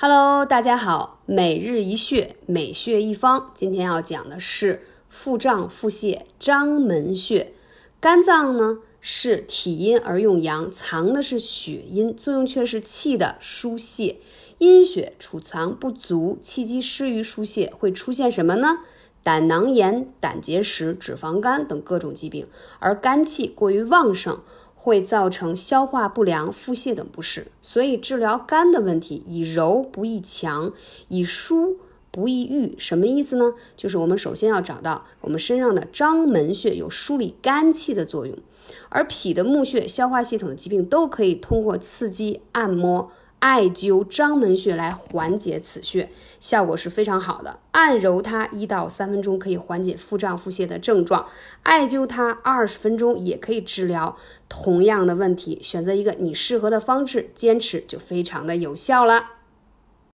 Hello，大家好，每日一穴，每穴一方。今天要讲的是腹胀、腹泻、章门穴。肝脏呢是体阴而用阳，藏的是血阴，作用却是气的疏泄。阴血储藏不足，气机失于疏泄，会出现什么呢？胆囊炎、胆结石、脂肪肝等各种疾病。而肝气过于旺盛。会造成消化不良、腹泻等不适，所以治疗肝的问题，以柔不易强，以疏不易郁。什么意思呢？就是我们首先要找到我们身上的章门穴有梳理肝气的作用，而脾的募穴、消化系统的疾病都可以通过刺激按摩。艾灸章门穴来缓解此穴，效果是非常好的。按揉它一到三分钟，可以缓解腹胀、腹泻的症状；艾灸它二十分钟，也可以治疗同样的问题。选择一个你适合的方式，坚持就非常的有效了。